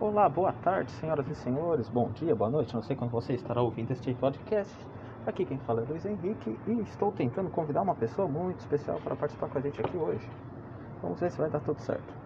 Olá, boa tarde, senhoras e senhores, bom dia, boa noite, não sei quando você estará ouvindo este podcast. Aqui quem fala é Luiz Henrique e estou tentando convidar uma pessoa muito especial para participar com a gente aqui hoje. Vamos ver se vai dar tudo certo.